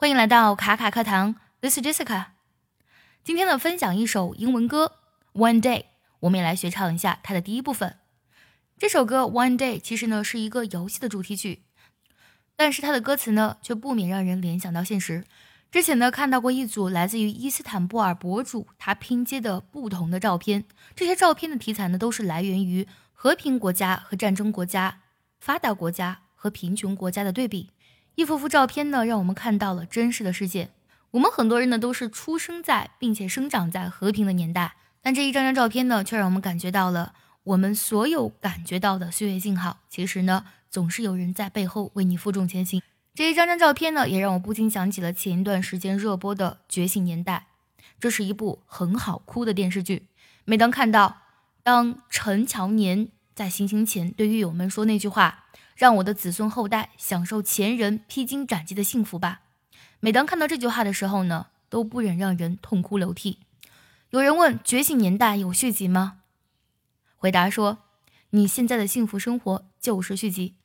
欢迎来到卡卡课堂，This is Jessica。今天呢，分享一首英文歌《One Day》，我们也来学唱一下它的第一部分。这首歌《One Day》其实呢是一个游戏的主题曲，但是它的歌词呢却不免让人联想到现实。之前呢看到过一组来自于伊斯坦布尔博主他拼接的不同的照片，这些照片的题材呢都是来源于和平国家和战争国家、发达国家和贫穷国家的对比。一幅幅照片呢，让我们看到了真实的世界。我们很多人呢，都是出生在并且生长在和平的年代，但这一张张照片呢，却让我们感觉到了我们所有感觉到的岁月静好。其实呢，总是有人在背后为你负重前行。这一张张照片呢，也让我不禁想起了前一段时间热播的《觉醒年代》，这是一部很好哭的电视剧。每当看到当陈乔年在行刑前对狱友们说那句话。让我的子孙后代享受前人披荆斩棘的幸福吧。每当看到这句话的时候呢，都不忍让人痛哭流涕。有人问：《觉醒年代》有续集吗？回答说：你现在的幸福生活就是续集。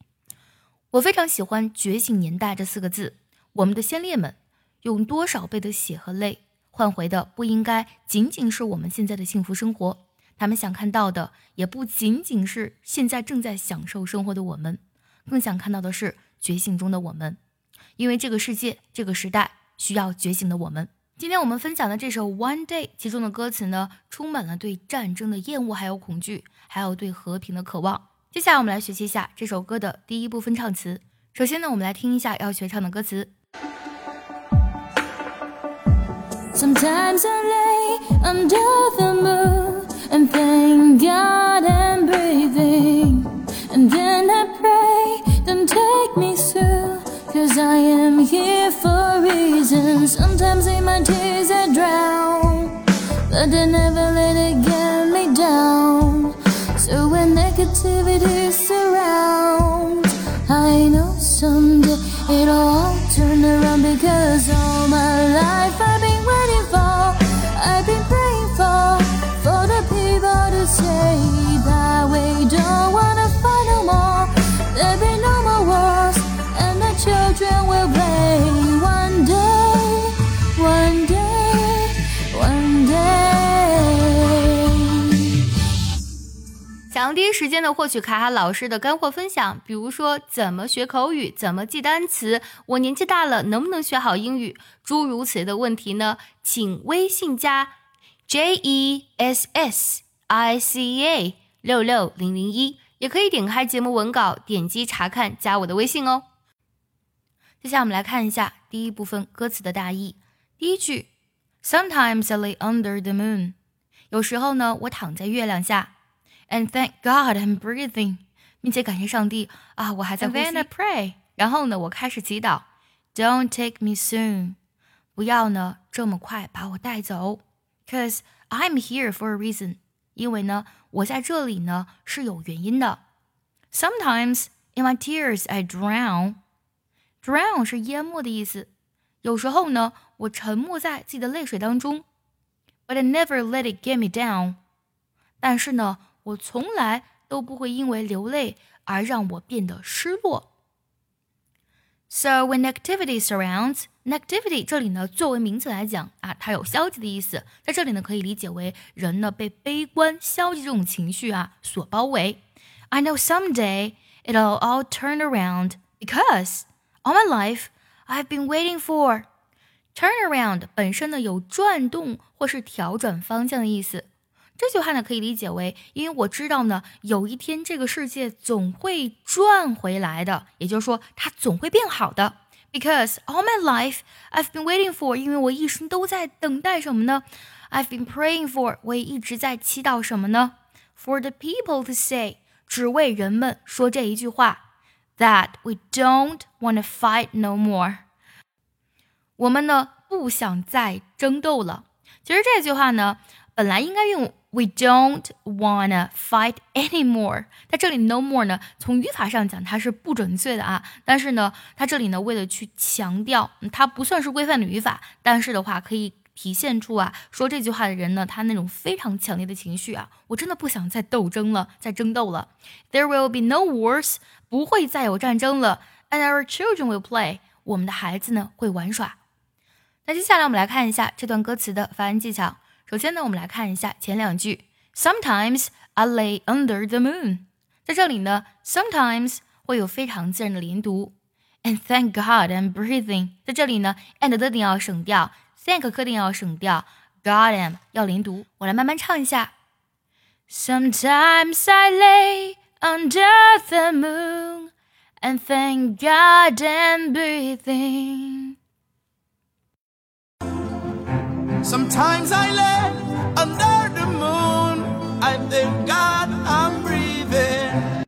我非常喜欢“觉醒年代”这四个字。我们的先烈们用多少倍的血和泪换回的，不应该仅仅是我们现在的幸福生活。他们想看到的，也不仅仅是现在正在享受生活的我们。更想看到的是觉醒中的我们，因为这个世界、这个时代需要觉醒的我们。今天我们分享的这首《One Day》，其中的歌词呢，充满了对战争的厌恶，还有恐惧，还有对和平的渴望。接下来我们来学习一下这首歌的第一部分唱词。首先呢，我们来听一下要学唱的歌词。Sometimes I lay under the moon and thank God I'm breathing, and then I pray. Cause I am here for a reason. Sometimes in my tears I drown, but I never let it get me down. So when negativity 想第一时间的获取卡卡老师的干货分享，比如说怎么学口语、怎么记单词，我年纪大了能不能学好英语，诸如此类的问题呢？请微信加 J E S S I C A 六六零零一，也可以点开节目文稿，点击查看，加我的微信哦。接下来我们来看一下第一部分歌词的大意。第一句，Sometimes I lay under the moon，有时候呢，我躺在月亮下，and thank God I'm breathing，并且感谢上帝啊，我还在呼吸。Then I pray，然后呢，我开始祈祷，Don't take me soon，不要呢这么快把我带走，Cause I'm here for a reason，因为呢，我在这里呢是有原因的。Sometimes in my tears I drown。Drown 是淹没的意思。有时候呢，我沉没在自己的泪水当中，But I never let it get me down。但是呢，我从来都不会因为流泪而让我变得失落。So when negativity surrounds, negativity 这里呢作为名词来讲啊，它有消极的意思，在这里呢可以理解为人呢被悲观、消极这种情绪啊所包围。I know someday it'll all turn around because All my life, I've been waiting for turnaround 本身呢有转动或是调转方向的意思。 这句话呢可以理解为，因为我知道呢有一天这个世界总会转回来的，也就是说它总会变好的。Because all my life I've been waiting for，因为我一生都在等待什么呢？I've been praying for，我也一直在祈祷什么呢？For the people to say，只为人们说这一句话。that we don't want to fight no more。我们呢不想再争斗了。其实这句话呢，本来应该用 we don't wanna fight anymore。在这里 no more 呢，从语法上讲它是不准确的啊。但是呢，它这里呢为了去强调，它不算是规范的语法，但是的话可以体现出啊，说这句话的人呢，他那种非常强烈的情绪啊，我真的不想再斗争了，再争斗了。There will be no wars。不会再有战争了，and our children will play。我们的孩子呢会玩耍，那接下来我们来看一下这段歌词的发音技巧。首先呢，我们来看一下前两句。Sometimes I lay under the moon，在这里呢，sometimes 会有非常自然的连读。And thank God I'm breathing，在这里呢，and 的定要省掉，thank 肯定要省掉，God am 要连读。我来慢慢唱一下。Sometimes I lay under the moon and thank God I'm breathing. Sometimes I lay under the moon. I thank God I'm breathing.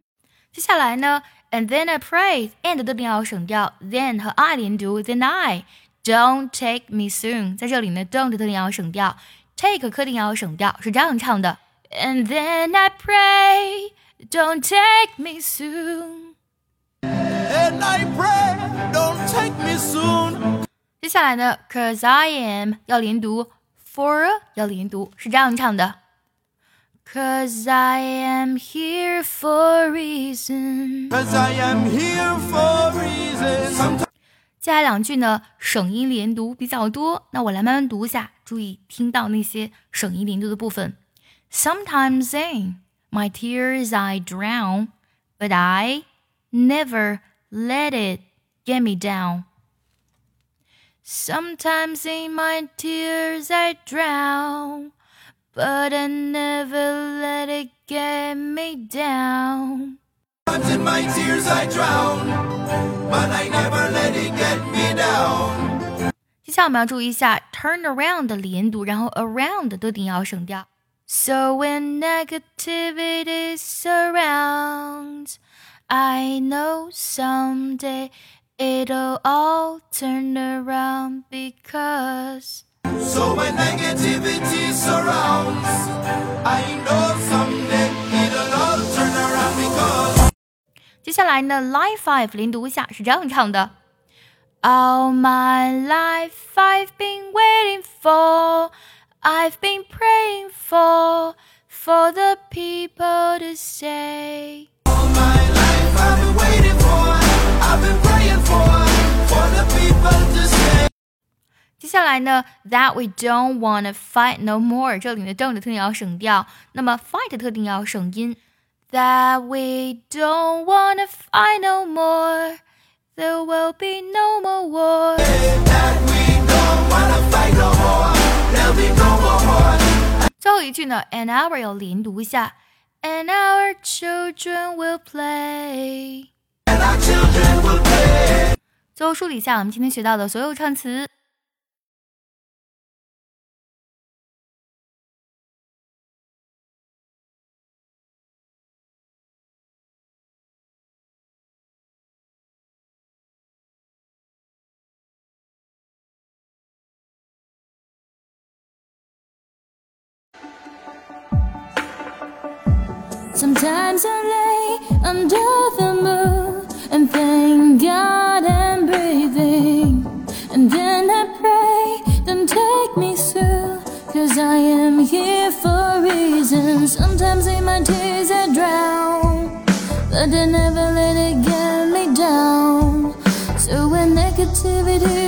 接下来呢，and then I pray and 的定要省掉，then 和 I 连读，then I don't take me soon，在这里呢，don't 的定要省掉，take 肯定要省掉，是这样唱的。And then I pray, don't take me soon. And I pray, don't take me soon. 接下来呢，Cause I am 要连读，for 要连读，是这样唱的。Cause I am here for a reason. Cause I am here for a reason. Sometimes 接下来两句呢，省音连读比较多，那我来慢慢读一下，注意听到那些省音连读的部分。Sometimes in my tears I drown, but I never let it get me down. Sometimes in my tears I drown, but I never let it get me down. in my tears I drown, but I never let it get me down. 接下来我们要注意一下 turn around 的连读，然后 around 都一定要省掉。So when negativity surrounds, I know someday it'll all turn around because So when negativity surrounds, I know someday it'll all turn around because 接下来呢，line five 连读一下是这样唱的。All my life I've been waiting for, I've been praying for, for the people to say. all my life I've been waiting for, I've been praying for, for the people to say. 接下来呢，that we don't wanna fight no more，这里的 don't 的特定要省掉，那么 fight 的特定要省音。That we don't wanna fight no more, there will be no more war。 That we don't wanna fight no more, there'll be no more war. 最后一句呢，and our 要连读一下，and our children will play。 最后梳理一下我们今天学到的所有唱词。Sometimes I lay under the moon and thank God I'm breathing. And then I pray, don't take me soon, cause I am here for a reason. Sometimes in my tears I drown, but I never let it get me down. So when negativity